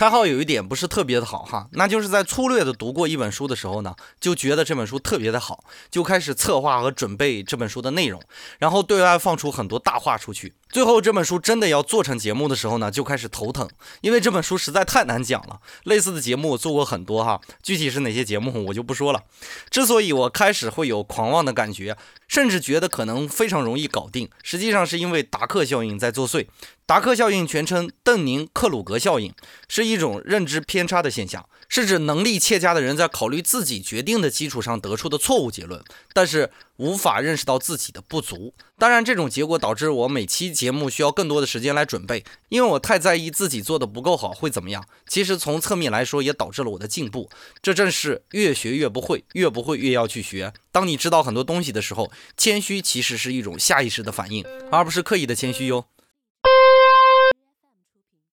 开号有一点不是特别的好哈，那就是在粗略的读过一本书的时候呢，就觉得这本书特别的好，就开始策划和准备这本书的内容，然后对外放出很多大话出去。最后这本书真的要做成节目的时候呢，就开始头疼，因为这本书实在太难讲了。类似的节目我做过很多哈，具体是哪些节目我就不说了。之所以我开始会有狂妄的感觉，甚至觉得可能非常容易搞定，实际上是因为达克效应在作祟。达克效应全称邓宁克鲁格效应，是一种认知偏差的现象，是指能力欠佳的人在考虑自己决定的基础上得出的错误结论，但是无法认识到自己的不足。当然，这种结果导致我每期节目需要更多的时间来准备，因为我太在意自己做的不够好会怎么样。其实从侧面来说，也导致了我的进步。这正是越学越不会，越不会越要去学。当你知道很多东西的时候，谦虚其实是一种下意识的反应，而不是刻意的谦虚哟。